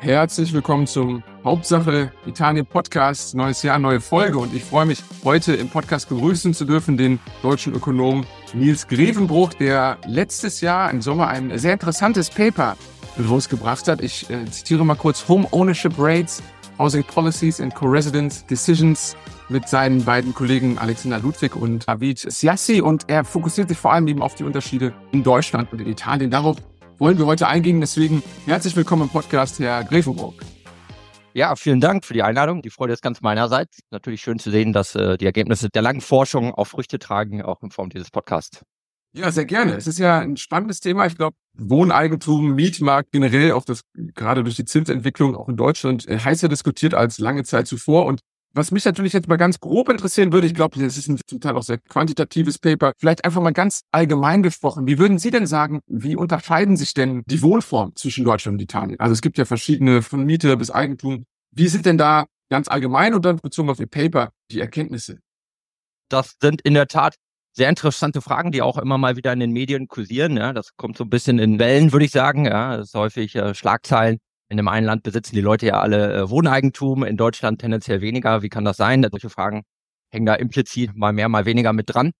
Herzlich willkommen zum Hauptsache Italien Podcast. Neues Jahr, neue Folge. Und ich freue mich, heute im Podcast begrüßen zu dürfen den deutschen Ökonom Nils Grevenbruch, der letztes Jahr im Sommer ein sehr interessantes Paper rausgebracht hat. Ich äh, zitiere mal kurz Home Ownership Rates, Housing Policies and Co-Residence Decisions mit seinen beiden Kollegen Alexander Ludwig und Avid Siassi. Und er fokussiert sich vor allem eben auf die Unterschiede in Deutschland und in Italien. Darauf wollen wir heute eingehen. Deswegen herzlich willkommen im Podcast, Herr Grevenbrock. Ja, vielen Dank für die Einladung. Die Freude ist ganz meinerseits. Natürlich schön zu sehen, dass äh, die Ergebnisse der langen Forschung auch Früchte tragen, auch in Form dieses Podcasts. Ja, sehr gerne. Es ist ja ein spannendes Thema. Ich glaube, Wohneigentum, Mietmarkt generell, auch das gerade durch die Zinsentwicklung auch in Deutschland äh, heißer diskutiert als lange Zeit zuvor. Und was mich natürlich jetzt mal ganz grob interessieren würde, ich glaube, das ist ein zum Teil auch sehr quantitatives Paper, vielleicht einfach mal ganz allgemein gesprochen. Wie würden Sie denn sagen, wie unterscheiden sich denn die Wohnformen zwischen Deutschland und Italien? Also es gibt ja verschiedene, von Miete bis Eigentum. Wie sind denn da ganz allgemein und dann bezogen auf Ihr Paper die Erkenntnisse? Das sind in der Tat sehr interessante Fragen, die auch immer mal wieder in den Medien kursieren. Ja, das kommt so ein bisschen in Wellen, würde ich sagen. Ja, das ist häufig äh, Schlagzeilen in dem einen Land besitzen die Leute ja alle äh, Wohneigentum, in Deutschland tendenziell weniger. Wie kann das sein? Solche Fragen hängen da implizit mal mehr, mal weniger mit dran.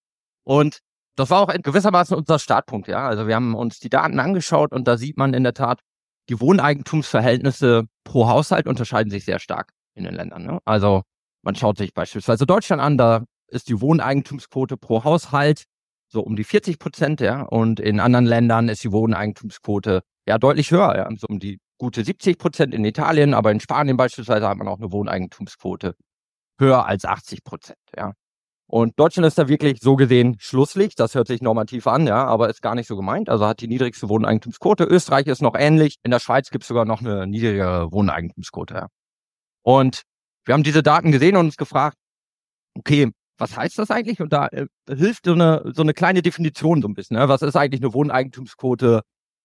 Und das war auch in gewissermaßen unser Startpunkt, ja. Also wir haben uns die Daten angeschaut und da sieht man in der Tat, die Wohneigentumsverhältnisse pro Haushalt unterscheiden sich sehr stark in den Ländern. Ne? Also man schaut sich beispielsweise Deutschland an, da ist die Wohneigentumsquote pro Haushalt so um die 40 Prozent, ja. Und in anderen Ländern ist die Wohneigentumsquote ja deutlich höher, ja, so um die gute 70 Prozent in Italien, aber in Spanien beispielsweise hat man auch eine Wohneigentumsquote höher als 80 Prozent, ja. Und Deutschland ist da wirklich so gesehen Schlusslicht. Das hört sich normativ an, ja, aber ist gar nicht so gemeint. Also hat die niedrigste Wohneigentumsquote. Österreich ist noch ähnlich. In der Schweiz gibt es sogar noch eine niedrigere Wohneigentumsquote. Ja. Und wir haben diese Daten gesehen und uns gefragt, okay, was heißt das eigentlich? Und da äh, hilft so eine, so eine kleine Definition so ein bisschen. Ne? Was ist eigentlich eine Wohneigentumsquote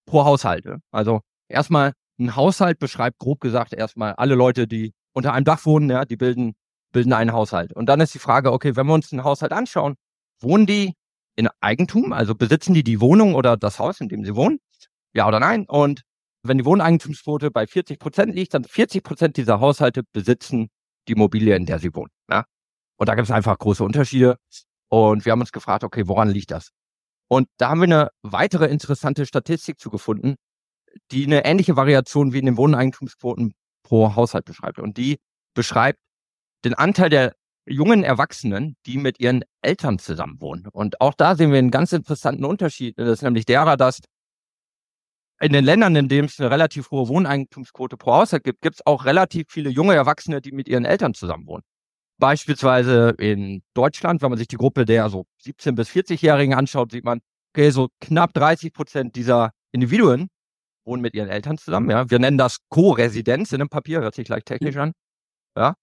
pro Haushalte? Also erstmal ein Haushalt beschreibt grob gesagt erstmal alle Leute, die unter einem Dach wohnen, ja, die bilden, bilden einen Haushalt. Und dann ist die Frage, okay, wenn wir uns einen Haushalt anschauen, wohnen die in Eigentum, also besitzen die die Wohnung oder das Haus, in dem sie wohnen? Ja oder nein? Und wenn die Wohneigentumsquote bei 40 Prozent liegt, dann 40 Prozent dieser Haushalte besitzen die Immobilie, in der sie wohnen. Ja? Und da gibt es einfach große Unterschiede. Und wir haben uns gefragt, okay, woran liegt das? Und da haben wir eine weitere interessante Statistik zu gefunden, die eine ähnliche Variation wie in den Wohneigentumsquoten pro Haushalt beschreibt. Und die beschreibt den Anteil der jungen Erwachsenen, die mit ihren Eltern zusammen wohnen. Und auch da sehen wir einen ganz interessanten Unterschied. Das ist nämlich derer, dass in den Ländern, in denen es eine relativ hohe Wohneigentumsquote pro Haushalt gibt, gibt es auch relativ viele junge Erwachsene, die mit ihren Eltern zusammen wohnen. Beispielsweise in Deutschland, wenn man sich die Gruppe der so 17- bis 40-Jährigen anschaut, sieht man, okay, so knapp 30 Prozent dieser Individuen wohnen mit ihren Eltern zusammen, ja. Wir nennen das Co-Residenz in einem Papier, hört sich gleich technisch an. Ja.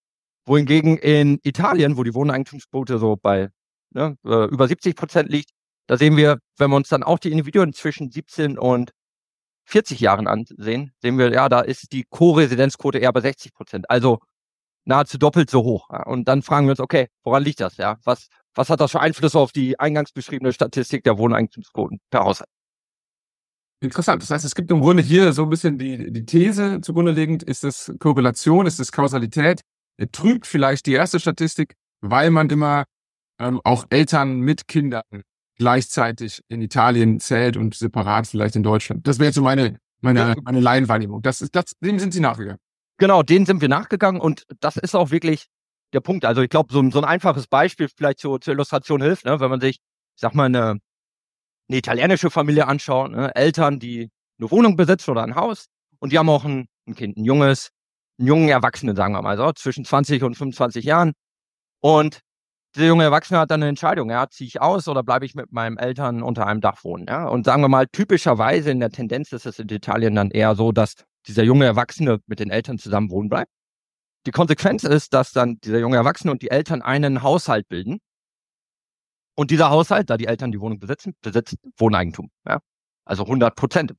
Wohingegen in Italien, wo die Wohneigentumsquote so bei ne, äh, über 70 Prozent liegt, da sehen wir, wenn wir uns dann auch die Individuen zwischen 17 und 40 Jahren ansehen, sehen wir, ja, da ist die Co-Residenzquote eher bei 60 Prozent. Also nahezu doppelt so hoch. Ja. Und dann fragen wir uns, okay, woran liegt das? Ja, was, was hat das für Einfluss auf die eingangs beschriebene Statistik der Wohneigentumsquoten per Haushalt? Interessant. Das heißt, es gibt im Grunde hier so ein bisschen die, die These zugrunde liegend, ist es Korrelation, ist es Kausalität? Trügt vielleicht die erste Statistik, weil man immer ähm, auch Eltern mit Kindern gleichzeitig in Italien zählt und separat vielleicht in Deutschland. Das wäre jetzt so meine, meine, meine Laienwahrnehmung. Das ist, das, dem sind Sie nachgegangen. Genau, denen sind wir nachgegangen und das ist auch wirklich der Punkt. Also ich glaube, so, so ein einfaches Beispiel vielleicht zur, zur Illustration hilft, ne? wenn man sich, ich sag mal, eine eine italienische Familie anschauen, ne? Eltern, die eine Wohnung besitzen oder ein Haus und die haben auch ein, ein Kind, ein junges, einen jungen Erwachsenen, sagen wir mal so, zwischen 20 und 25 Jahren. Und dieser junge Erwachsene hat dann eine Entscheidung, ja, ziehe ich aus oder bleibe ich mit meinen Eltern unter einem Dach wohnen, ja? Und sagen wir mal, typischerweise in der Tendenz ist es in Italien dann eher so, dass dieser junge Erwachsene mit den Eltern zusammen wohnen bleibt. Die Konsequenz ist, dass dann dieser junge Erwachsene und die Eltern einen Haushalt bilden, und dieser Haushalt, da die Eltern die Wohnung besitzen, besitzt Wohneigentum. Ja? Also 100 Prozent.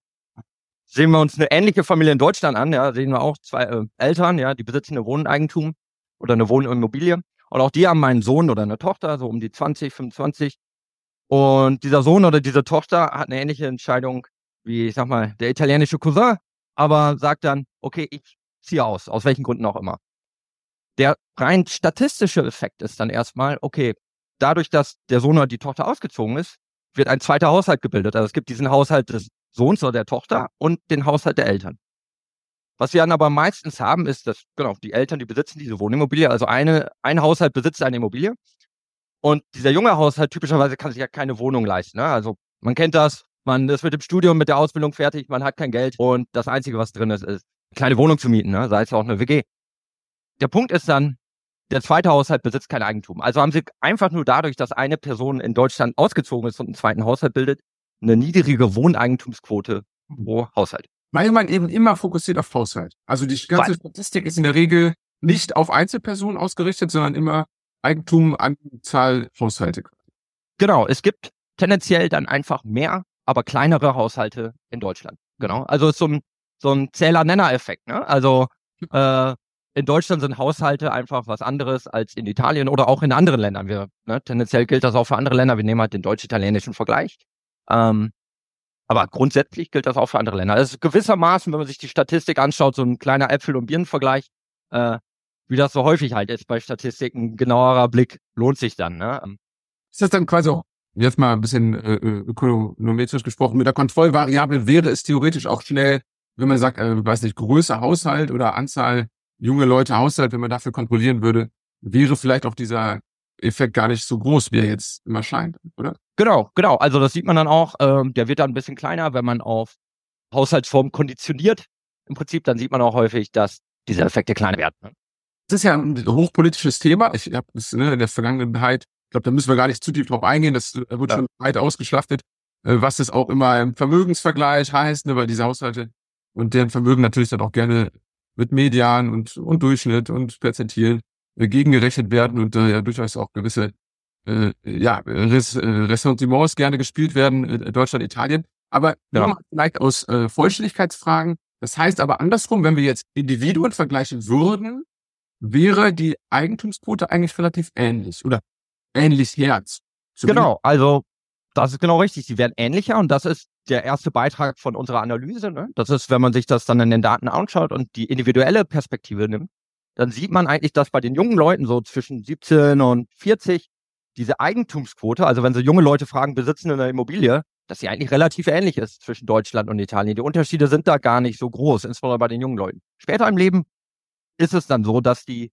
Sehen wir uns eine ähnliche Familie in Deutschland an, ja, sehen wir auch zwei äh, Eltern, ja, die besitzen eine Wohneigentum oder eine Wohnimmobilie. Und auch die haben einen Sohn oder eine Tochter, so um die 20, 25. Und dieser Sohn oder diese Tochter hat eine ähnliche Entscheidung wie, ich sag mal, der italienische Cousin, aber sagt dann, okay, ich ziehe aus, aus welchen Gründen auch immer. Der rein statistische Effekt ist dann erstmal, okay, dadurch, dass der Sohn oder die Tochter ausgezogen ist, wird ein zweiter Haushalt gebildet. Also es gibt diesen Haushalt des Sohns oder der Tochter und den Haushalt der Eltern. Was wir dann aber meistens haben, ist, dass, genau, die Eltern, die besitzen diese Wohnimmobilie, also eine, ein Haushalt besitzt eine Immobilie. Und dieser junge Haushalt typischerweise kann sich ja keine Wohnung leisten. Ne? Also man kennt das, man ist mit dem Studium, mit der Ausbildung fertig, man hat kein Geld und das Einzige, was drin ist, ist eine kleine Wohnung zu mieten, ne? sei es auch eine WG. Der Punkt ist dann, der zweite Haushalt besitzt kein Eigentum. Also haben sie einfach nur dadurch, dass eine Person in Deutschland ausgezogen ist und einen zweiten Haushalt bildet, eine niedrige Wohneigentumsquote pro Haushalt. Weil man eben immer fokussiert auf Haushalt. Also die ganze Weil, Statistik ist in der Regel nicht auf Einzelpersonen ausgerichtet, sondern immer Eigentum, Anzahl Haushalte. Genau, es gibt tendenziell dann einfach mehr, aber kleinere Haushalte in Deutschland. Genau. Also ist so ein, so ein Zähler-Nenner-Effekt. Ne? Also äh, in Deutschland sind Haushalte einfach was anderes als in Italien oder auch in anderen Ländern. Wir, ne, tendenziell gilt das auch für andere Länder. Wir nehmen halt den deutsch-italienischen Vergleich. Ähm, aber grundsätzlich gilt das auch für andere Länder. Das ist gewissermaßen, wenn man sich die Statistik anschaut, so ein kleiner Äpfel- und Birnenvergleich, äh, wie das so häufig halt ist bei Statistiken, genauerer Blick lohnt sich dann. Ne? Ähm, ist das dann quasi auch, jetzt mal ein bisschen äh, äh, ökonometrisch gesprochen, mit der Kontrollvariable wäre es theoretisch auch schnell, wenn man sagt, äh, weiß nicht, Größe Haushalt oder Anzahl junge Leute Haushalt, wenn man dafür kontrollieren würde, wäre vielleicht auch dieser Effekt gar nicht so groß, wie er jetzt immer scheint, oder? Genau, genau. Also das sieht man dann auch. Ähm, der wird dann ein bisschen kleiner, wenn man auf Haushaltsform konditioniert. Im Prinzip, dann sieht man auch häufig, dass diese Effekte kleiner werden. Ne? Das ist ja ein hochpolitisches Thema. Ich habe es ne, in der Vergangenheit, ich glaube, da müssen wir gar nicht zu tief drauf eingehen. Das äh, wird ja. schon weit ausgeschlachtet, äh, was es auch immer im Vermögensvergleich heißt, ne, weil diese Haushalte und deren Vermögen natürlich dann auch gerne mit Median und, und Durchschnitt und Perzentilen äh, gegengerechnet werden und äh, ja durchaus auch gewisse äh, ja, Res, äh, Ressentiments gerne gespielt werden, äh, Deutschland, Italien. Aber ja. vielleicht aus äh, Vollständigkeitsfragen. Das heißt aber andersrum, wenn wir jetzt Individuen vergleichen würden, wäre die Eigentumsquote eigentlich relativ ähnlich oder ähnlich Herz. Genau, also das ist genau richtig. Sie werden ähnlicher und das ist der erste Beitrag von unserer Analyse. Ne? Das ist, wenn man sich das dann in den Daten anschaut und die individuelle Perspektive nimmt, dann sieht man eigentlich, dass bei den jungen Leuten so zwischen 17 und 40 diese Eigentumsquote, also wenn sie junge Leute fragen, besitzen eine Immobilie, dass sie eigentlich relativ ähnlich ist zwischen Deutschland und Italien. Die Unterschiede sind da gar nicht so groß, insbesondere bei den jungen Leuten. Später im Leben ist es dann so, dass die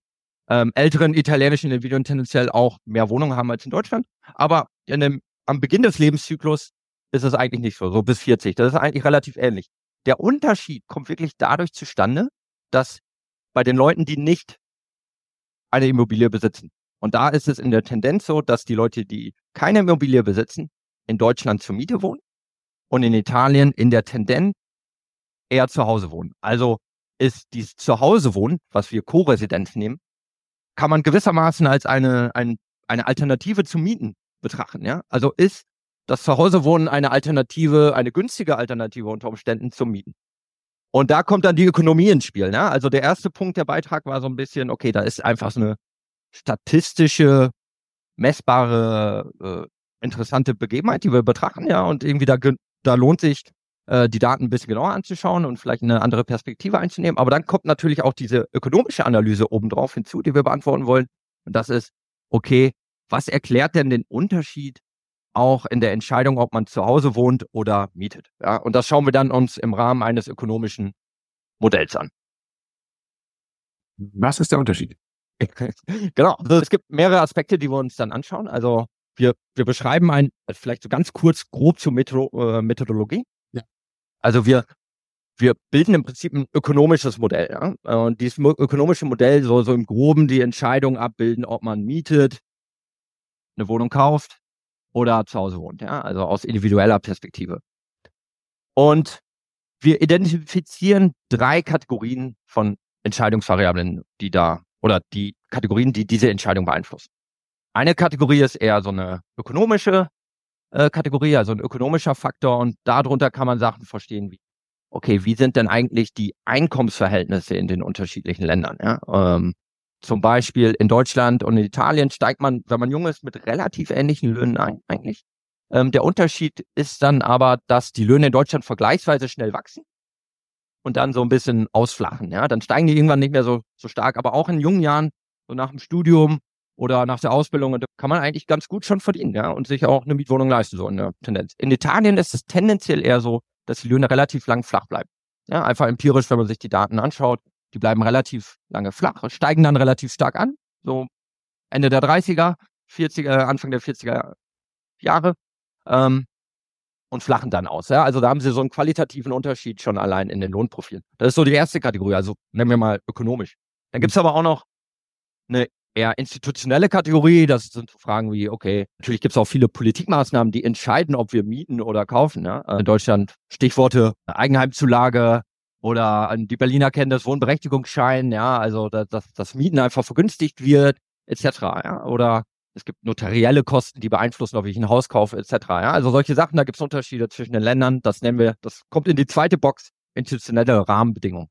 ähm, älteren italienischen Individuen tendenziell auch mehr Wohnungen haben als in Deutschland. Aber in dem, am Beginn des Lebenszyklus ist es eigentlich nicht so, so bis 40. Das ist eigentlich relativ ähnlich. Der Unterschied kommt wirklich dadurch zustande, dass bei den Leuten, die nicht eine Immobilie besitzen, und da ist es in der Tendenz so, dass die Leute, die keine Immobilie besitzen, in Deutschland zur Miete wohnen und in Italien in der Tendenz eher zu Hause wohnen. Also ist dieses Zuhause-Wohnen, was wir Co-Residenz nehmen, kann man gewissermaßen als eine, ein, eine Alternative zum Mieten betrachten. Ja? Also ist das Zuhause-Wohnen eine Alternative, eine günstige Alternative unter Umständen zum Mieten. Und da kommt dann die Ökonomie ins Spiel. Ne? Also der erste Punkt der Beitrag war so ein bisschen, okay, da ist einfach so eine statistische, messbare, äh, interessante Begebenheit, die wir betrachten, ja, und irgendwie da, da lohnt sich, äh, die Daten ein bisschen genauer anzuschauen und vielleicht eine andere Perspektive einzunehmen. Aber dann kommt natürlich auch diese ökonomische Analyse obendrauf hinzu, die wir beantworten wollen. Und das ist, okay, was erklärt denn den Unterschied auch in der Entscheidung, ob man zu Hause wohnt oder mietet? Ja, und das schauen wir dann uns im Rahmen eines ökonomischen Modells an. Was ist der Unterschied? genau. Also es gibt mehrere Aspekte, die wir uns dann anschauen. Also wir, wir beschreiben ein, vielleicht so ganz kurz grob zur Metro, äh, Methodologie. Ja. Also wir, wir bilden im Prinzip ein ökonomisches Modell. Ja? Und dieses ökonomische Modell soll so im Groben die Entscheidung abbilden, ob man mietet, eine Wohnung kauft oder zu Hause wohnt. Ja? Also aus individueller Perspektive. Und wir identifizieren drei Kategorien von Entscheidungsvariablen, die da oder die Kategorien, die diese Entscheidung beeinflussen. Eine Kategorie ist eher so eine ökonomische äh, Kategorie, also ein ökonomischer Faktor und darunter kann man Sachen verstehen wie, okay, wie sind denn eigentlich die Einkommensverhältnisse in den unterschiedlichen Ländern? Ja? Ähm, zum Beispiel in Deutschland und in Italien steigt man, wenn man jung ist, mit relativ ähnlichen Löhnen ein, eigentlich. Ähm, der Unterschied ist dann aber, dass die Löhne in Deutschland vergleichsweise schnell wachsen und dann so ein bisschen ausflachen. Ja, dann steigen die irgendwann nicht mehr so, so stark. Aber auch in jungen Jahren, so nach dem Studium oder nach der Ausbildung, kann man eigentlich ganz gut schon verdienen, ja, und sich auch eine Mietwohnung leisten, so in der Tendenz. In Italien ist es tendenziell eher so, dass die Löhne relativ lang flach bleiben. Ja, einfach empirisch, wenn man sich die Daten anschaut, die bleiben relativ lange flach, steigen dann relativ stark an, so Ende der 30er, 40er, Anfang der 40er Jahre. Ähm, und flachen dann aus. Ja? Also da haben sie so einen qualitativen Unterschied schon allein in den Lohnprofilen. Das ist so die erste Kategorie, also nennen wir mal ökonomisch. Dann gibt's aber auch noch eine eher institutionelle Kategorie. Das sind Fragen wie, okay, natürlich gibt's auch viele Politikmaßnahmen, die entscheiden, ob wir mieten oder kaufen. Ja? In Deutschland Stichworte Eigenheimzulage oder die Berliner kennen das Wohnberechtigungsschein, ja, also dass, das Mieten einfach vergünstigt wird, etc. Ja? Oder es gibt notarielle Kosten, die beeinflussen, ob ich ein Haus kaufe, etc. Ja? Also solche Sachen, da gibt es Unterschiede zwischen den Ländern. Das nennen wir, das kommt in die zweite Box, institutionelle Rahmenbedingungen.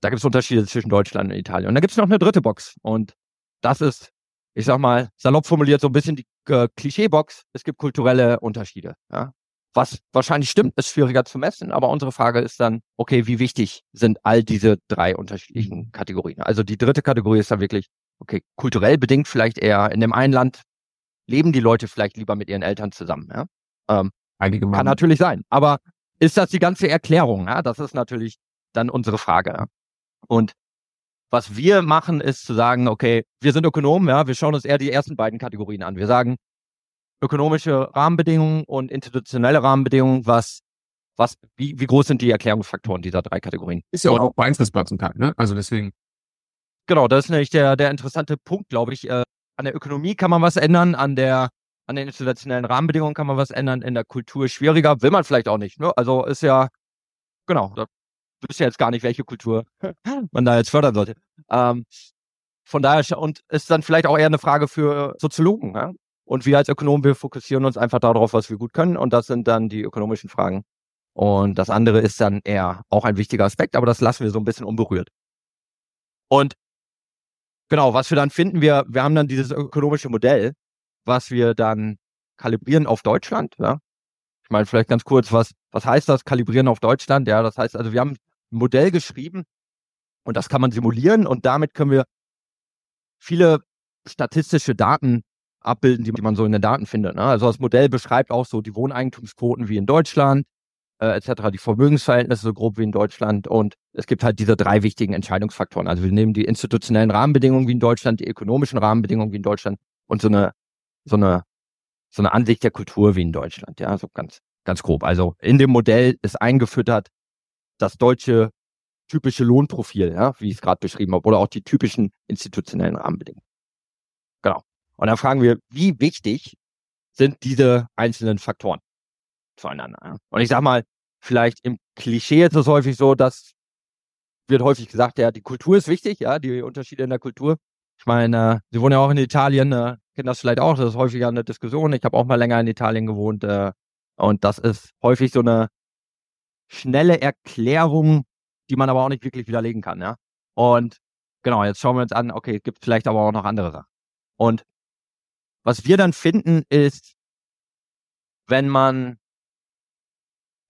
Da gibt es Unterschiede zwischen Deutschland und Italien. Und da gibt es noch eine dritte Box. Und das ist, ich sag mal, salopp formuliert, so ein bisschen die äh, Klischeebox. Es gibt kulturelle Unterschiede. Ja? Was wahrscheinlich stimmt, ist schwieriger zu messen, aber unsere Frage ist dann, okay, wie wichtig sind all diese drei unterschiedlichen Kategorien? Also die dritte Kategorie ist dann wirklich, okay, kulturell bedingt vielleicht eher in dem einen Land leben die Leute vielleicht lieber mit ihren Eltern zusammen. Ja? Ähm, Einige Kann natürlich sein. Aber ist das die ganze Erklärung? Ja? Das ist natürlich dann unsere Frage. Ja? Und was wir machen, ist zu sagen, okay, wir sind Ökonomen, ja, wir schauen uns eher die ersten beiden Kategorien an. Wir sagen, ökonomische Rahmenbedingungen und institutionelle Rahmenbedingungen, was, was, wie, wie groß sind die Erklärungsfaktoren dieser drei Kategorien? Ist ja auch beeinflussbar zum Teil, ne? Also deswegen. Genau, das ist nämlich der, der interessante Punkt, glaube ich. Äh, an der Ökonomie kann man was ändern, an der, an den institutionellen Rahmenbedingungen kann man was ändern, in der Kultur schwieriger, will man vielleicht auch nicht. Ne? Also ist ja, genau, da wüsste jetzt gar nicht, welche Kultur man da jetzt fördern sollte. Ähm, von daher, und ist dann vielleicht auch eher eine Frage für Soziologen. Ja? Und wir als Ökonomen, wir fokussieren uns einfach darauf, was wir gut können. Und das sind dann die ökonomischen Fragen. Und das andere ist dann eher auch ein wichtiger Aspekt, aber das lassen wir so ein bisschen unberührt. Und Genau, was wir dann finden, wir, wir haben dann dieses ökonomische Modell, was wir dann kalibrieren auf Deutschland. Ja? Ich meine, vielleicht ganz kurz, was, was heißt das, kalibrieren auf Deutschland? Ja, das heißt also, wir haben ein Modell geschrieben und das kann man simulieren und damit können wir viele statistische Daten abbilden, die man so in den Daten findet. Ne? Also das Modell beschreibt auch so die Wohneigentumsquoten wie in Deutschland, äh, etc., die Vermögensverhältnisse so grob wie in Deutschland. Und es gibt halt diese drei wichtigen Entscheidungsfaktoren. Also wir nehmen die institutionellen Rahmenbedingungen wie in Deutschland, die ökonomischen Rahmenbedingungen wie in Deutschland und so eine, so eine, so eine Ansicht der Kultur wie in Deutschland. Ja, so ganz, ganz grob. Also in dem Modell ist eingefüttert das deutsche typische Lohnprofil, ja, wie ich es gerade beschrieben habe, oder auch die typischen institutionellen Rahmenbedingungen. Und dann fragen wir, wie wichtig sind diese einzelnen Faktoren? zueinander. Und ich sag mal, vielleicht im Klischee ist es häufig so, dass wird häufig gesagt, ja, die Kultur ist wichtig, ja, die Unterschiede in der Kultur. Ich meine, äh, Sie wohnen ja auch in Italien, äh, kennen das vielleicht auch, das ist häufiger eine Diskussion. Ich habe auch mal länger in Italien gewohnt äh, und das ist häufig so eine schnelle Erklärung, die man aber auch nicht wirklich widerlegen kann, ja. Und genau, jetzt schauen wir uns an, okay, es gibt vielleicht aber auch noch andere Sachen. Und was wir dann finden, ist, wenn man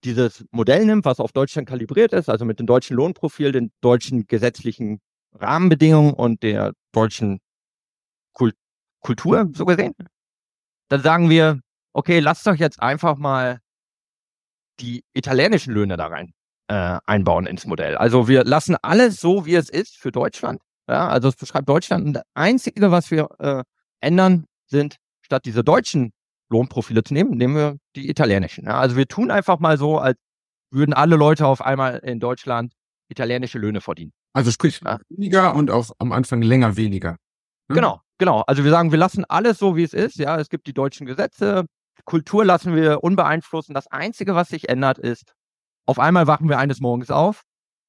dieses Modell nimmt, was auf Deutschland kalibriert ist, also mit dem deutschen Lohnprofil, den deutschen gesetzlichen Rahmenbedingungen und der deutschen Kult Kultur, so gesehen, dann sagen wir, okay, lasst doch jetzt einfach mal die italienischen Löhne da rein äh, einbauen ins Modell. Also wir lassen alles so, wie es ist für Deutschland. Ja, also es beschreibt Deutschland. Und das Einzige, was wir äh, ändern, sind statt diese deutschen Lohnprofile zu nehmen, nehmen wir die italienischen. Ja. Also wir tun einfach mal so, als würden alle Leute auf einmal in Deutschland italienische Löhne verdienen. Also sprich ja. weniger und auch am Anfang länger weniger. Hm? Genau, genau. Also wir sagen, wir lassen alles so, wie es ist. Ja, es gibt die deutschen Gesetze, Kultur lassen wir unbeeinflusst. Und Das Einzige, was sich ändert, ist, auf einmal wachen wir eines Morgens auf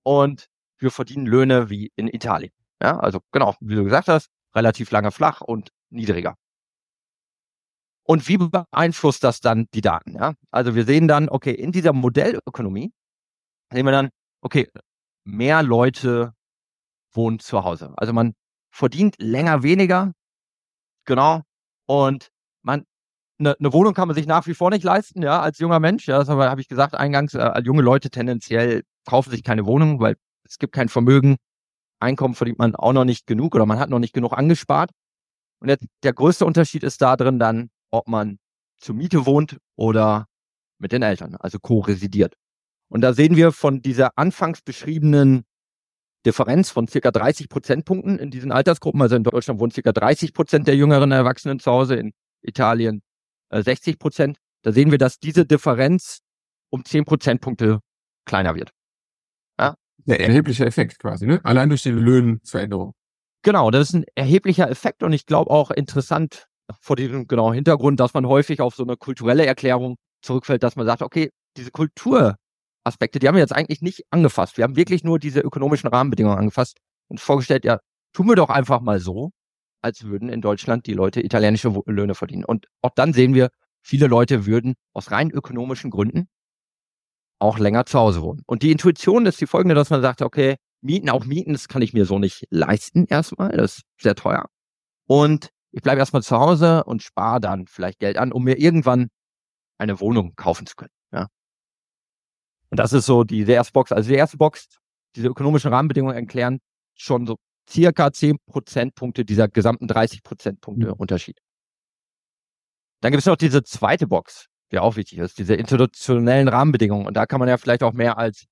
und wir verdienen Löhne wie in Italien. Ja, also genau, wie du gesagt hast, relativ lange flach und niedriger. Und wie beeinflusst das dann die Daten? Ja? Also wir sehen dann, okay, in dieser Modellökonomie sehen wir dann, okay, mehr Leute wohnen zu Hause. Also man verdient länger weniger, genau, und man eine, eine Wohnung kann man sich nach wie vor nicht leisten, ja, als junger Mensch. Ja, das habe hab ich gesagt eingangs, äh, junge Leute tendenziell kaufen sich keine Wohnung, weil es gibt kein Vermögen. Einkommen verdient man auch noch nicht genug oder man hat noch nicht genug angespart. Und jetzt, der größte Unterschied ist da drin dann, ob man zur Miete wohnt oder mit den Eltern, also co-residiert. Und da sehen wir von dieser anfangs beschriebenen Differenz von circa 30 Prozentpunkten in diesen Altersgruppen. Also in Deutschland wohnen circa 30 Prozent der jüngeren Erwachsenen zu Hause, in Italien 60 äh, Prozent. Da sehen wir, dass diese Differenz um 10 Prozentpunkte kleiner wird. Ja? Der erhebliche Effekt quasi, ne? Allein durch die Löhnveränderung. Genau, das ist ein erheblicher Effekt und ich glaube auch interessant vor diesem genauen Hintergrund, dass man häufig auf so eine kulturelle Erklärung zurückfällt, dass man sagt, okay, diese Kulturaspekte, die haben wir jetzt eigentlich nicht angefasst. Wir haben wirklich nur diese ökonomischen Rahmenbedingungen angefasst und vorgestellt, ja, tun wir doch einfach mal so, als würden in Deutschland die Leute italienische Löhne verdienen. Und auch dann sehen wir, viele Leute würden aus rein ökonomischen Gründen auch länger zu Hause wohnen. Und die Intuition ist die folgende, dass man sagt, okay, Mieten, auch Mieten, das kann ich mir so nicht leisten erstmal, das ist sehr teuer. Und ich bleibe erstmal zu Hause und spare dann vielleicht Geld an, um mir irgendwann eine Wohnung kaufen zu können. Ja. Und das ist so die, die erste Box. Also die erste Box, diese ökonomischen Rahmenbedingungen erklären schon so circa 10 Prozentpunkte dieser gesamten 30 Prozentpunkte mhm. Unterschied. Dann gibt es noch diese zweite Box, die auch wichtig ist, diese institutionellen Rahmenbedingungen. Und da kann man ja vielleicht auch mehr als,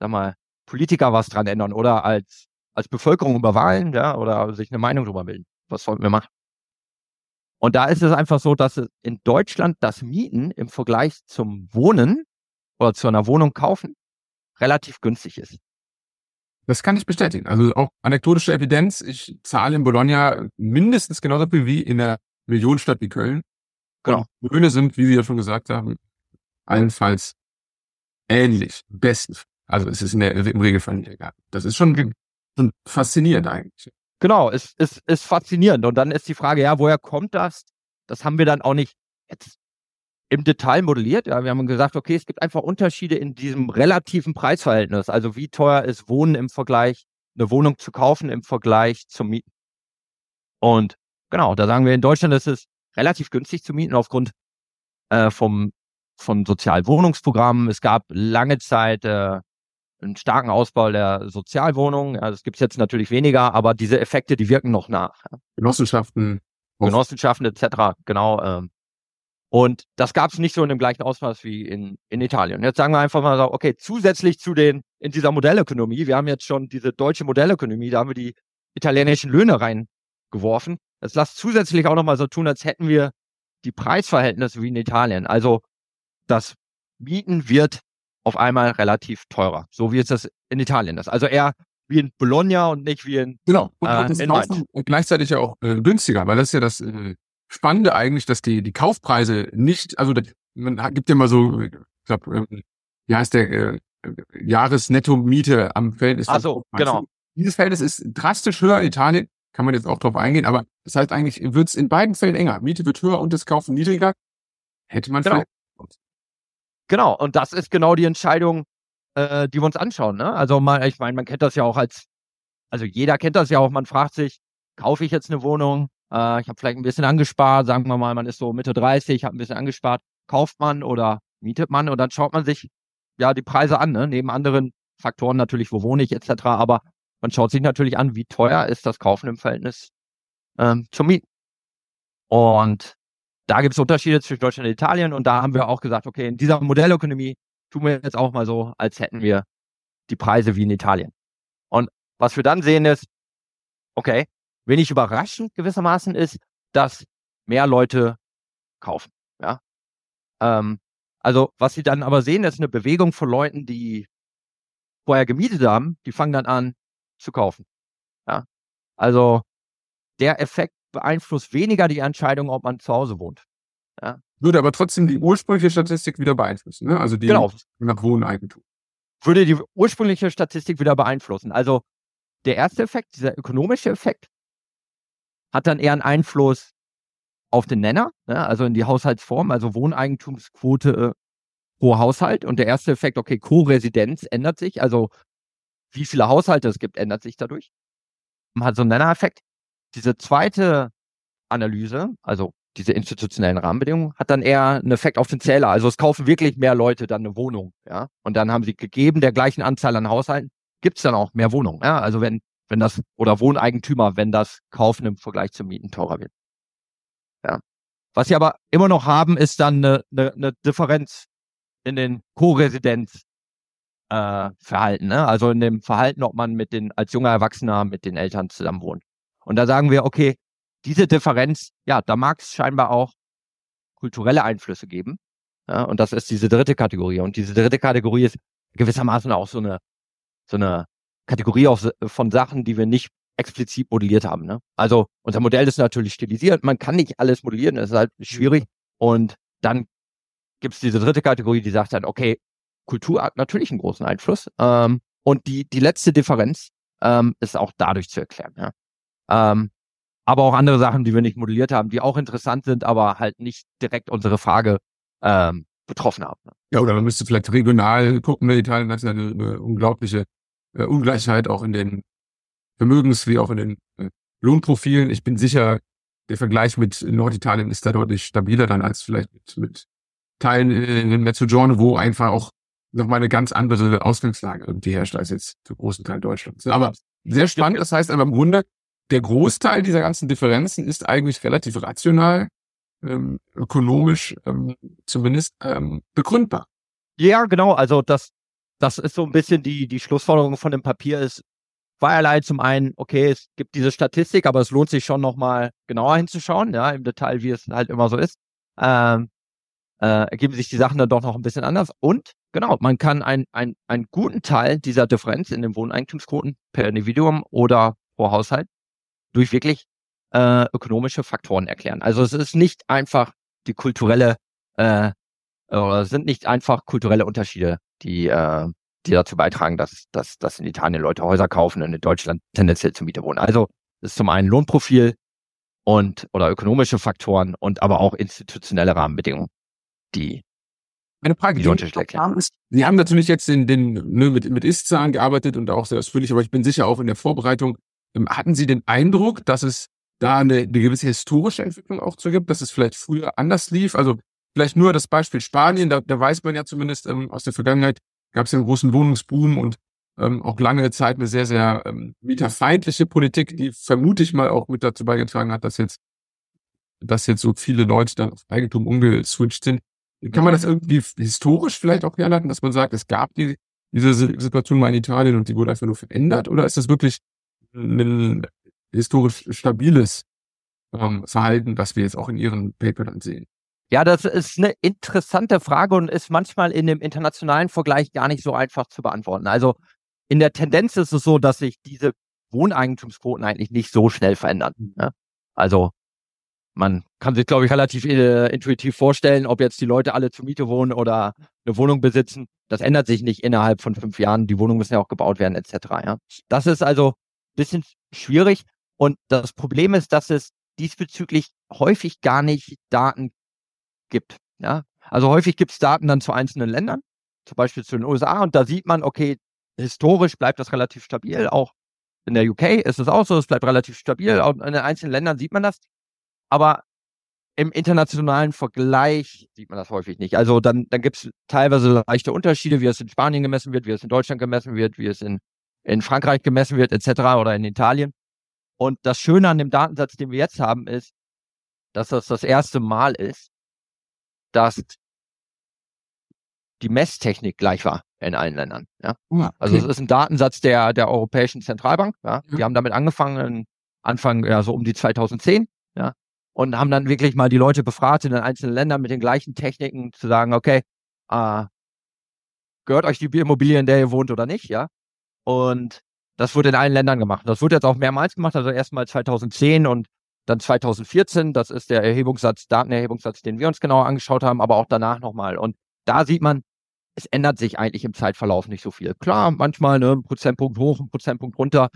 sag mal, Politiker was dran ändern oder als, als Bevölkerung über Wahlen, ja, oder sich eine Meinung drüber bilden. Was sollten wir machen? Und da ist es einfach so, dass in Deutschland das Mieten im Vergleich zum Wohnen oder zu einer Wohnung kaufen relativ günstig ist. Das kann ich bestätigen. Also auch anekdotische Evidenz. Ich zahle in Bologna mindestens genauso viel wie in der Millionenstadt wie Köln. Genau. Und Löhne sind, wie Sie ja schon gesagt haben, allenfalls ähnlich, besten. Also es ist in der, im Regelfall nicht egal. Das ist schon, schon faszinierend eigentlich. Genau, es ist, ist faszinierend. Und dann ist die Frage, ja, woher kommt das? Das haben wir dann auch nicht jetzt im Detail modelliert. Ja, wir haben gesagt, okay, es gibt einfach Unterschiede in diesem relativen Preisverhältnis. Also wie teuer ist Wohnen im Vergleich, eine Wohnung zu kaufen im Vergleich zum Mieten. Und genau, da sagen wir in Deutschland ist es relativ günstig zu mieten aufgrund äh, vom von Sozialwohnungsprogrammen. Es gab lange Zeit äh, einen starken Ausbau der Sozialwohnungen. Also es gibt jetzt natürlich weniger, aber diese Effekte, die wirken noch nach. Genossenschaften. Genossenschaften etc. Genau. Ähm. Und das gab es nicht so in dem gleichen Ausmaß wie in, in Italien. Jetzt sagen wir einfach mal so, okay, zusätzlich zu den, in dieser Modellökonomie, wir haben jetzt schon diese deutsche Modellökonomie, da haben wir die italienischen Löhne reingeworfen. Das lasst zusätzlich auch nochmal so tun, als hätten wir die Preisverhältnisse wie in Italien. Also das Mieten wird auf einmal relativ teurer, so wie es das in Italien ist. Also eher wie in Bologna und nicht wie in Genau. Und, äh, das in ist gleichzeitig ja auch äh, günstiger, weil das ist ja das äh, Spannende eigentlich, dass die die Kaufpreise nicht, also man gibt ja mal so, ich glaub, äh, wie heißt der äh, Jahresnetto-Miete am Feld Ach so, genau. Dieses Verhältnis ist drastisch höher in Italien, kann man jetzt auch drauf eingehen, aber das heißt eigentlich wird es in beiden Fällen enger. Miete wird höher und das Kaufen niedriger. Hätte man genau. vielleicht Genau, und das ist genau die Entscheidung, äh, die wir uns anschauen. Ne? Also mal, ich meine, man kennt das ja auch als, also jeder kennt das ja auch, man fragt sich, kaufe ich jetzt eine Wohnung? Äh, ich habe vielleicht ein bisschen angespart, sagen wir mal, man ist so Mitte 30, hat ein bisschen angespart, kauft man oder mietet man und dann schaut man sich ja die Preise an, ne? neben anderen Faktoren natürlich, wo wohne ich etc. Aber man schaut sich natürlich an, wie teuer ist das Kaufen im Verhältnis ähm, zum Mieten. Und da gibt es Unterschiede zwischen Deutschland und Italien und da haben wir auch gesagt, okay, in dieser Modellökonomie tun wir jetzt auch mal so, als hätten wir die Preise wie in Italien. Und was wir dann sehen ist, okay, wenig überraschend gewissermaßen ist, dass mehr Leute kaufen. Ja? Ähm, also was sie dann aber sehen, ist eine Bewegung von Leuten, die vorher gemietet haben, die fangen dann an zu kaufen. Ja? Also der Effekt beeinflusst weniger die Entscheidung, ob man zu Hause wohnt. Ja. Würde aber trotzdem die ursprüngliche Statistik wieder beeinflussen, ne? Also die genau. nach Wohneigentum. Würde die ursprüngliche Statistik wieder beeinflussen. Also der erste Effekt, dieser ökonomische Effekt, hat dann eher einen Einfluss auf den Nenner, ne? also in die Haushaltsform, also Wohneigentumsquote äh, pro Haushalt. Und der erste Effekt, okay, Co-Residenz ändert sich, also wie viele Haushalte es gibt, ändert sich dadurch. Man hat so einen Nennereffekt. Diese zweite Analyse, also diese institutionellen Rahmenbedingungen, hat dann eher einen Effekt auf den Zähler. Also es kaufen wirklich mehr Leute dann eine Wohnung, ja. Und dann haben sie gegeben der gleichen Anzahl an Haushalten, gibt's dann auch mehr Wohnungen. Ja? Also wenn, wenn das, oder Wohneigentümer, wenn das Kaufen im Vergleich zum Mieten teurer wird. Ja. Was sie aber immer noch haben, ist dann eine, eine, eine Differenz in den Co-Residenz äh, Verhalten, ne? also in dem Verhalten, ob man mit den als junger Erwachsener mit den Eltern zusammen wohnt. Und da sagen wir, okay, diese Differenz, ja, da mag es scheinbar auch kulturelle Einflüsse geben. Ja, und das ist diese dritte Kategorie. Und diese dritte Kategorie ist gewissermaßen auch so eine, so eine Kategorie auf, von Sachen, die wir nicht explizit modelliert haben. Ne? Also unser Modell ist natürlich stilisiert. Man kann nicht alles modellieren, das ist halt schwierig. Und dann gibt es diese dritte Kategorie, die sagt dann, okay, Kultur hat natürlich einen großen Einfluss. Ähm, und die, die letzte Differenz ähm, ist auch dadurch zu erklären. Ja? Ähm, aber auch andere Sachen, die wir nicht modelliert haben, die auch interessant sind, aber halt nicht direkt unsere Frage ähm, betroffen haben. Ne? Ja, oder man müsste vielleicht regional gucken. Ne? Italien hat ja eine, eine unglaubliche äh, Ungleichheit auch in den Vermögens- wie auch in den äh, Lohnprofilen. Ich bin sicher, der Vergleich mit Norditalien ist da deutlich stabiler dann als vielleicht mit, mit Teilen in, Mezzogiorno, wo einfach auch nochmal eine ganz andere Ausgangslage irgendwie herrscht als jetzt zu großen Teil Deutschlands. Aber sehr spannend. Das heißt aber im Grunde, der Großteil dieser ganzen Differenzen ist eigentlich relativ rational, ähm, ökonomisch ähm, zumindest ähm, begründbar. Ja, genau. Also das, das ist so ein bisschen die, die Schlussfolgerung von dem Papier ist zweierlei. Zum einen, okay, es gibt diese Statistik, aber es lohnt sich schon nochmal genauer hinzuschauen, ja, im Detail, wie es halt immer so ist. Ähm, äh, ergeben sich die Sachen dann doch noch ein bisschen anders. Und genau, man kann ein, ein, einen guten Teil dieser Differenz in den Wohneigentumsquoten per Individuum oder pro Haushalt durch wirklich äh, ökonomische Faktoren erklären. Also es ist nicht einfach die kulturelle, äh, oder sind nicht einfach kulturelle Unterschiede, die, äh, die dazu beitragen, dass, dass, dass in Italien Leute Häuser kaufen und in Deutschland tendenziell zur Miete wohnen. Also es ist zum einen Lohnprofil und oder ökonomische Faktoren und aber auch institutionelle Rahmenbedingungen die eine Frage, die unterschiedlich haben, ist, Sie haben natürlich jetzt in den, ne, mit, mit Ist-Zahlen gearbeitet und auch sehr ausführlich, aber ich bin sicher auch in der Vorbereitung, hatten Sie den Eindruck, dass es da eine, eine gewisse historische Entwicklung auch zu gibt, dass es vielleicht früher anders lief? Also vielleicht nur das Beispiel Spanien, da, da weiß man ja zumindest ähm, aus der Vergangenheit, gab es ja einen großen Wohnungsboom und ähm, auch lange Zeit eine sehr, sehr ähm, mieterfeindliche Politik, die vermute ich mal auch mit dazu beigetragen hat, dass jetzt, dass jetzt so viele Leute dann auf Eigentum umgeswitcht sind. Kann man das irgendwie historisch vielleicht auch herleiten, dass man sagt, es gab die, diese Situation mal in Italien und die wurde einfach nur verändert? Oder ist das wirklich ein historisch stabiles ähm, Verhalten, das wir jetzt auch in Ihren Paper dann sehen? Ja, das ist eine interessante Frage und ist manchmal in dem internationalen Vergleich gar nicht so einfach zu beantworten. Also in der Tendenz ist es so, dass sich diese Wohneigentumsquoten eigentlich nicht so schnell verändern. Ne? Also man kann sich, glaube ich, relativ äh, intuitiv vorstellen, ob jetzt die Leute alle zur Miete wohnen oder eine Wohnung besitzen. Das ändert sich nicht innerhalb von fünf Jahren. Die Wohnungen müssen ja auch gebaut werden, etc. Ja. Das ist also bisschen schwierig. Und das Problem ist, dass es diesbezüglich häufig gar nicht Daten gibt. Ja. Also häufig gibt es Daten dann zu einzelnen Ländern, zum Beispiel zu den USA, und da sieht man, okay, historisch bleibt das relativ stabil. Auch in der UK ist es auch so, es bleibt relativ stabil. Auch in den einzelnen Ländern sieht man das. Aber im internationalen Vergleich sieht man das häufig nicht. Also dann, dann gibt es teilweise leichte Unterschiede, wie es in Spanien gemessen wird, wie es in Deutschland gemessen wird, wie es in, in Frankreich gemessen wird, etc. oder in Italien. Und das Schöne an dem Datensatz, den wir jetzt haben, ist, dass das das erste Mal ist, dass die Messtechnik gleich war in allen Ländern. Ja? Okay. Also es ist ein Datensatz der, der Europäischen Zentralbank. Ja? Die haben damit angefangen, Anfang, ja, so um die 2010. Ja? und haben dann wirklich mal die Leute befragt in den einzelnen Ländern mit den gleichen Techniken zu sagen, okay, äh, gehört euch die Immobilie, in der ihr wohnt oder nicht, ja? Und das wurde in allen Ländern gemacht. Das wurde jetzt auch mehrmals gemacht, also erstmal 2010 und dann 2014. Das ist der Erhebungssatz, Datenerhebungssatz, den wir uns genauer angeschaut haben, aber auch danach nochmal. Und da sieht man, es ändert sich eigentlich im Zeitverlauf nicht so viel. Klar, manchmal ne, ein Prozentpunkt hoch, ein Prozentpunkt runter,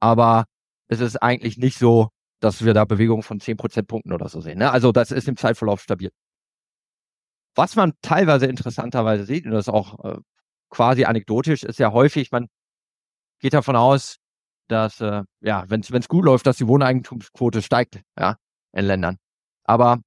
aber es ist eigentlich nicht so, dass wir da Bewegungen von 10 Prozentpunkten oder so sehen. Ne? Also das ist im Zeitverlauf stabil. Was man teilweise interessanterweise sieht, und das ist auch äh, quasi anekdotisch, ist ja häufig, man geht davon aus, dass, äh, ja, wenn es gut läuft, dass die Wohneigentumsquote steigt, ja, in Ländern. Aber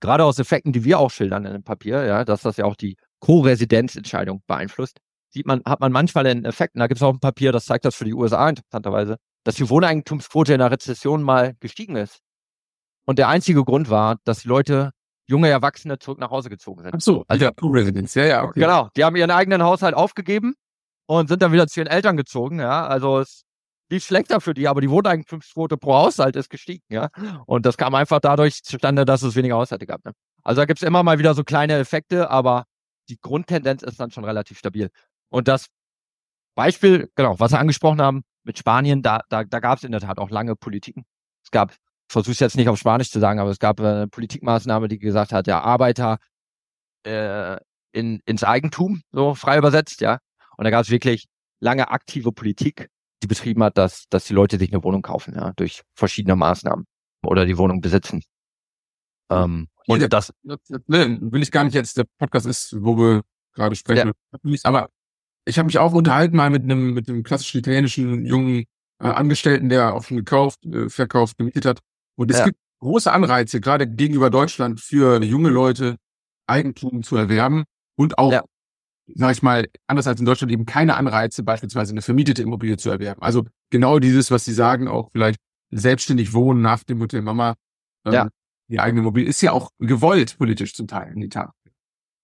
gerade aus Effekten, die wir auch schildern in dem Papier, ja, dass das ja auch die Co-Residenzentscheidung beeinflusst, sieht man, hat man manchmal einen Effekt, und da gibt es auch ein Papier, das zeigt das für die USA interessanterweise, dass die Wohneigentumsquote in der Rezession mal gestiegen ist. Und der einzige Grund war, dass die Leute, junge Erwachsene, zurück nach Hause gezogen sind. Ach so, also ja, Co-Residence, ja, ja, okay. Genau, die haben ihren eigenen Haushalt aufgegeben und sind dann wieder zu ihren Eltern gezogen, ja, also es lief schlechter für die, aber die Wohneigentumsquote pro Haushalt ist gestiegen, ja. Und das kam einfach dadurch zustande, dass es weniger Haushalte gab. Ne? Also da gibt es immer mal wieder so kleine Effekte, aber die Grundtendenz ist dann schon relativ stabil. Und das Beispiel, genau, was wir angesprochen haben mit Spanien, da, da, da gab es in der Tat auch lange Politiken. Es gab, versuche es jetzt nicht auf Spanisch zu sagen, aber es gab eine Politikmaßnahme, die gesagt hat, ja, Arbeiter äh, in, ins Eigentum, so frei übersetzt, ja. Und da gab es wirklich lange aktive Politik, die betrieben hat, dass, dass die Leute sich eine Wohnung kaufen, ja, durch verschiedene Maßnahmen oder die Wohnung besitzen. Ähm, und ja, das ne, will ich gar nicht jetzt, der Podcast ist, wo wir gerade sprechen, ja. aber ich habe mich auch unterhalten mal mit einem mit einem klassischen italienischen jungen äh, Angestellten, der auch schon gekauft, äh, verkauft, gemietet hat. Und es ja. gibt große Anreize, gerade gegenüber Deutschland, für junge Leute Eigentum zu erwerben und auch sag ich mal, anders als in Deutschland eben keine Anreize, beispielsweise eine vermietete Immobilie zu erwerben. Also genau dieses, was Sie sagen, auch vielleicht selbstständig wohnen nach dem Mutter Mama, ähm, ja. die eigene Immobilie, ist ja auch gewollt politisch zum Teil in Italien.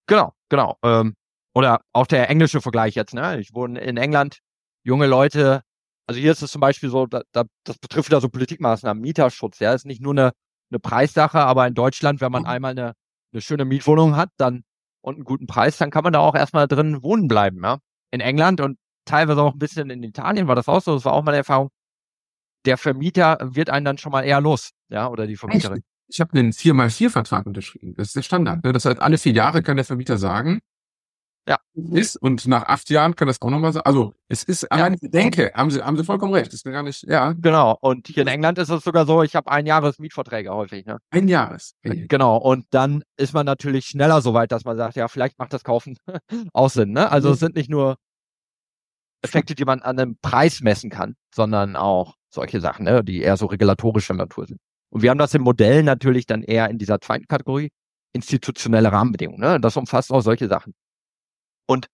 Genau, genau. Ähm, oder auch der englische Vergleich jetzt, ne? Ich wohne in England, junge Leute, also hier ist es zum Beispiel so, da, da, das betrifft wieder so Politikmaßnahmen, Mieterschutz, ja, ist nicht nur eine, eine Preissache, aber in Deutschland, wenn man mhm. einmal eine, eine schöne Mietwohnung hat, dann und einen guten Preis, dann kann man da auch erstmal drin wohnen bleiben, ja. In England und teilweise auch ein bisschen in Italien war das auch so, das war auch meine Erfahrung. Der Vermieter wird einen dann schon mal eher los, ja, oder die Vermieterin. Ich, ich habe einen 4x4-Vertrag unterschrieben. Das ist der Standard. Ne? Das heißt, alle vier Jahre kann der Vermieter sagen, ja. Ist, und nach acht Jahren kann das auch nochmal sein. Also, es ist allein ja. Denke, haben Sie, haben Sie vollkommen recht. Das ist gar nicht, ja. Genau. Und hier in England ist es sogar so, ich habe ein Jahres Mietverträge häufig, ne? Ein Jahres. Okay. Genau. Und dann ist man natürlich schneller so weit, dass man sagt, ja, vielleicht macht das Kaufen auch Sinn, ne? Also, mhm. es sind nicht nur Effekte, die man an einem Preis messen kann, sondern auch solche Sachen, ne? Die eher so regulatorischer Natur sind. Und wir haben das im Modell natürlich dann eher in dieser zweiten Kategorie, institutionelle Rahmenbedingungen, ne? Das umfasst auch solche Sachen. Und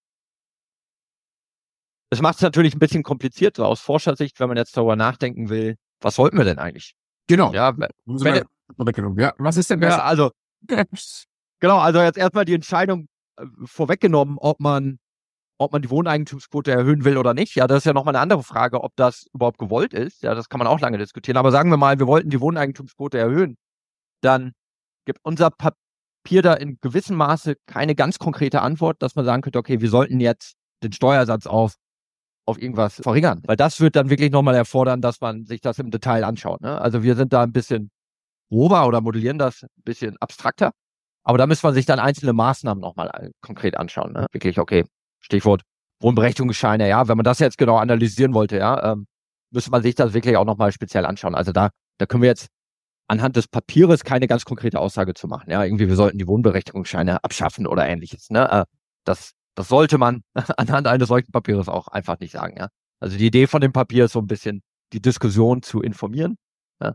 es macht es natürlich ein bisschen kompliziert, so aus Forschersicht, wenn man jetzt darüber nachdenken will, was wollten wir denn eigentlich? Genau. Ja, wenn, ja was ist denn besser? Ja, also, genau, also jetzt erstmal die Entscheidung äh, vorweggenommen, ob man, ob man die Wohneigentumsquote erhöhen will oder nicht. Ja, das ist ja nochmal eine andere Frage, ob das überhaupt gewollt ist. Ja, das kann man auch lange diskutieren. Aber sagen wir mal, wir wollten die Wohneigentumsquote erhöhen. Dann gibt unser Papier da in gewissem Maße keine ganz konkrete Antwort, dass man sagen könnte, okay, wir sollten jetzt den Steuersatz auf, auf irgendwas verringern. Weil das wird dann wirklich nochmal erfordern, dass man sich das im Detail anschaut. Ne? Also wir sind da ein bisschen grober oder modellieren das ein bisschen abstrakter. Aber da müsste man sich dann einzelne Maßnahmen nochmal konkret anschauen. Ne? Wirklich, okay, Stichwort Wohnberechtigungsscheine, ja, wenn man das jetzt genau analysieren wollte, ja, ähm, müsste man sich das wirklich auch nochmal speziell anschauen. Also da, da können wir jetzt anhand des Papieres keine ganz konkrete Aussage zu machen. Ja, irgendwie, wir sollten die Wohnberechtigungsscheine abschaffen oder ähnliches. Ne? Äh, das, das sollte man anhand eines solchen Papieres auch einfach nicht sagen. Ja? Also die Idee von dem Papier ist so ein bisschen, die Diskussion zu informieren ja?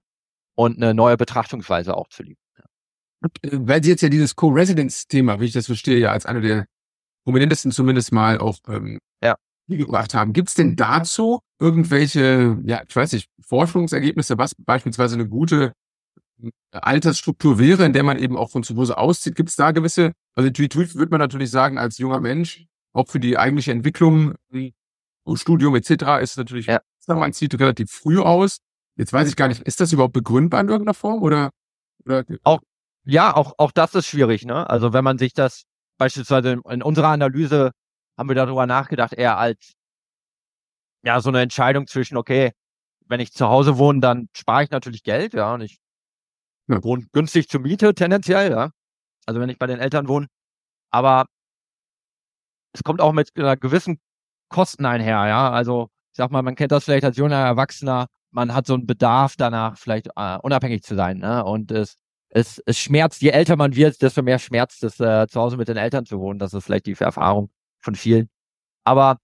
und eine neue Betrachtungsweise auch zu liefern. Ja. Äh, weil Sie jetzt ja dieses Co-Residence-Thema, wie ich das verstehe, ja als eine der prominentesten zumindest mal auch ähm, ja. gebracht haben. Gibt es denn dazu irgendwelche, ja, ich weiß nicht, Forschungsergebnisse, was beispielsweise eine gute Altersstruktur wäre, in der man eben auch von zu Hause auszieht? Gibt es da gewisse, also intuitiv würde man natürlich sagen, als junger Mensch, auch für die eigentliche Entwicklung, Studium etc. ist natürlich, ja. man zieht relativ früh aus. Jetzt weiß ich gar nicht, ist das überhaupt begründbar in irgendeiner Form oder? oder? Auch, ja, auch, auch das ist schwierig, ne? Also wenn man sich das beispielsweise in unserer Analyse haben wir darüber nachgedacht, eher als ja so eine Entscheidung zwischen, okay, wenn ich zu Hause wohne, dann spare ich natürlich Geld, ja, und ich ja. Wohnt günstig zur Miete tendenziell, ja. Also wenn ich bei den Eltern wohne. Aber es kommt auch mit einer gewissen Kosten einher, ja. Also ich sag mal, man kennt das vielleicht als junger Erwachsener, man hat so einen Bedarf danach, vielleicht äh, unabhängig zu sein, ne? Und es, es, es schmerzt, je älter man wird, desto mehr schmerzt es, äh, zu Hause mit den Eltern zu wohnen. Das ist vielleicht die Erfahrung von vielen. Aber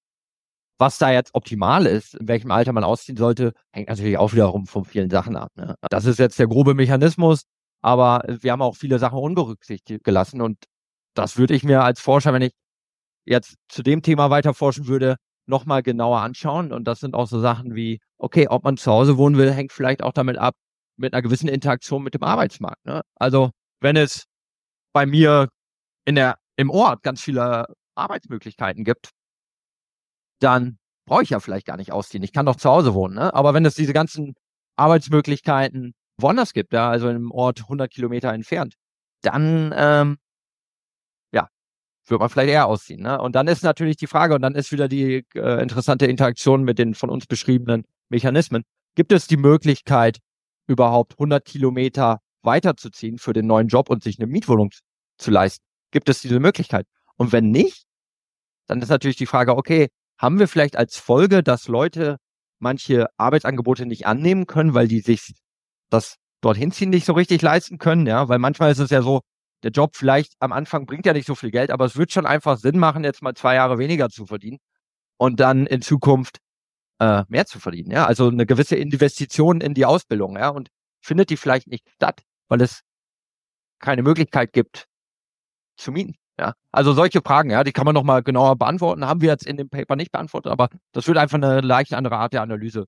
was da jetzt optimal ist, in welchem Alter man ausziehen sollte, hängt natürlich auch wiederum von vielen Sachen ab. Ne? Das ist jetzt der grobe Mechanismus. Aber wir haben auch viele Sachen unberücksichtigt gelassen und das würde ich mir als Forscher, wenn ich jetzt zu dem Thema weiter forschen würde, nochmal genauer anschauen. Und das sind auch so Sachen wie, okay, ob man zu Hause wohnen will, hängt vielleicht auch damit ab, mit einer gewissen Interaktion mit dem Arbeitsmarkt. Ne? Also wenn es bei mir in der, im Ort ganz viele Arbeitsmöglichkeiten gibt, dann brauche ich ja vielleicht gar nicht ausziehen. Ich kann doch zu Hause wohnen. Ne? Aber wenn es diese ganzen Arbeitsmöglichkeiten woanders gibt, ja, also im Ort 100 Kilometer entfernt, dann ähm, ja, wird man vielleicht eher ausziehen. Ne? Und dann ist natürlich die Frage, und dann ist wieder die äh, interessante Interaktion mit den von uns beschriebenen Mechanismen. Gibt es die Möglichkeit, überhaupt 100 Kilometer weiterzuziehen für den neuen Job und sich eine Mietwohnung zu leisten? Gibt es diese Möglichkeit? Und wenn nicht, dann ist natürlich die Frage, okay, haben wir vielleicht als Folge, dass Leute manche Arbeitsangebote nicht annehmen können, weil die sich das dorthin ziehen nicht so richtig leisten können, ja, weil manchmal ist es ja so, der Job vielleicht am Anfang bringt ja nicht so viel Geld, aber es wird schon einfach Sinn machen, jetzt mal zwei Jahre weniger zu verdienen und dann in Zukunft äh, mehr zu verdienen, ja, also eine gewisse Investition in die Ausbildung, ja, und findet die vielleicht nicht statt, weil es keine Möglichkeit gibt zu mieten. Ja, also solche Fragen, ja, die kann man noch mal genauer beantworten. Haben wir jetzt in dem Paper nicht beantwortet, aber das würde einfach eine leicht andere Art der Analyse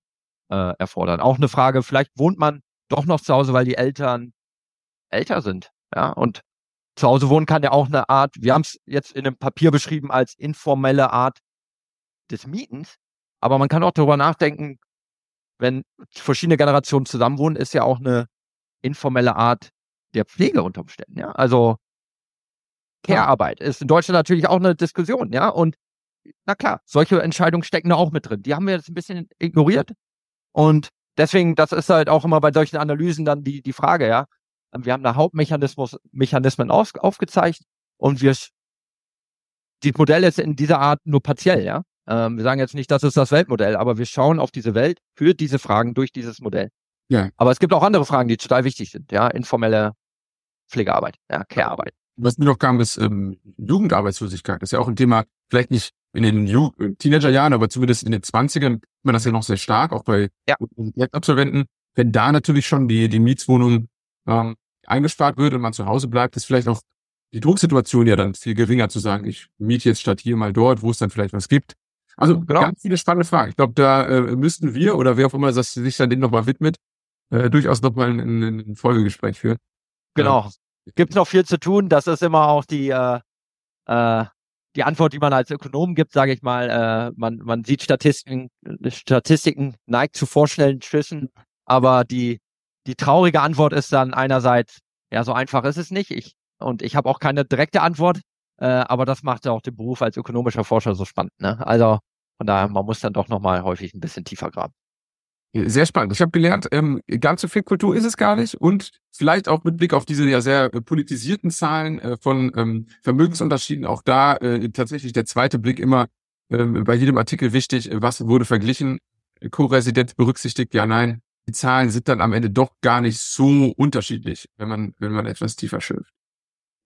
äh, erfordern. Auch eine Frage, vielleicht wohnt man doch noch zu Hause, weil die Eltern älter sind. Ja, und zu Hause wohnen kann ja auch eine Art, wir haben es jetzt in einem Papier beschrieben als informelle Art des Mietens, aber man kann auch darüber nachdenken, wenn verschiedene Generationen zusammenwohnen, ist ja auch eine informelle Art der Pflege unter Umständen. Ja, also Care-Arbeit ist in Deutschland natürlich auch eine Diskussion, ja. Und na klar, solche Entscheidungen stecken da auch mit drin. Die haben wir jetzt ein bisschen ignoriert. Und deswegen, das ist halt auch immer bei solchen Analysen dann die, die Frage, ja. Wir haben da Hauptmechanismus, Mechanismen auf, aufgezeigt und wir, die Modell ist in dieser Art nur partiell, ja. Ähm, wir sagen jetzt nicht, das ist das Weltmodell, aber wir schauen auf diese Welt für diese Fragen durch dieses Modell. Ja. Aber es gibt auch andere Fragen, die total wichtig sind, ja. Informelle Pflegearbeit, ja, Care-Arbeit. Was mir noch kam, ist ähm, Jugendarbeitslosigkeit. Das ist ja auch ein Thema, vielleicht nicht in den Ju Teenagerjahren, aber zumindest in den Zwanzigern man das ja noch sehr stark, auch bei ja. Absolventen. Wenn da natürlich schon die, die Mietswohnung ähm, eingespart wird und man zu Hause bleibt, ist vielleicht auch die Drucksituation ja dann viel geringer zu sagen, ich miete jetzt statt hier mal dort, wo es dann vielleicht was gibt. Also genau. ganz viele spannende Fragen. Ich glaube, da äh, müssten wir oder wer auch immer das sich dann dem nochmal widmet, äh, durchaus nochmal ein, ein, ein Folgegespräch führen. Genau gibt noch viel zu tun. Das ist immer auch die, äh, äh, die Antwort, die man als Ökonom gibt, sage ich mal. Äh, man, man sieht Statistiken, Statistiken neigt zu vorschnellen Schlüssen, aber die, die traurige Antwort ist dann einerseits, ja, so einfach ist es nicht. Ich, und ich habe auch keine direkte Antwort, äh, aber das macht ja auch den Beruf als ökonomischer Forscher so spannend. Ne? Also von daher, man muss dann doch nochmal häufig ein bisschen tiefer graben. Sehr spannend. Ich habe gelernt, ähm, ganz so viel Kultur ist es gar nicht und vielleicht auch mit Blick auf diese ja sehr äh, politisierten Zahlen äh, von ähm, Vermögensunterschieden auch da äh, tatsächlich der zweite Blick immer äh, bei jedem Artikel wichtig, was wurde verglichen, Co-Residenz berücksichtigt, ja, nein. Die Zahlen sind dann am Ende doch gar nicht so unterschiedlich, wenn man, wenn man etwas tiefer schürft.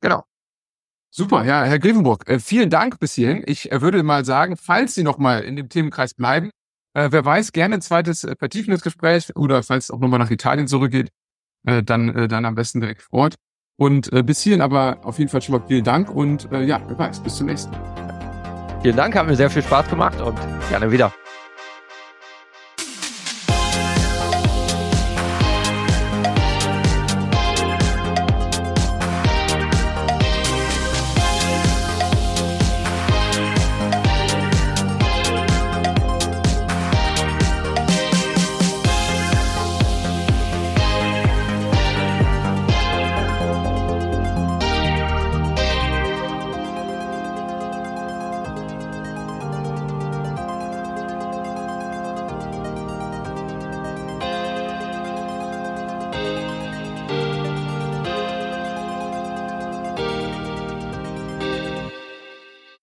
Genau. Super, ja, Herr Grevenburg, äh, vielen Dank bis hierhin. Ich äh, würde mal sagen, falls Sie noch mal in dem Themenkreis bleiben, äh, wer weiß, gerne ein zweites äh, vertiefendes Gespräch oder falls es auch nochmal nach Italien zurückgeht, äh, dann, äh, dann am besten direkt vor Ort. Und äh, bis hierhin aber auf jeden Fall schon mal vielen Dank und äh, ja, wer weiß, bis zum nächsten. Vielen Dank, hat mir sehr viel Spaß gemacht und gerne wieder.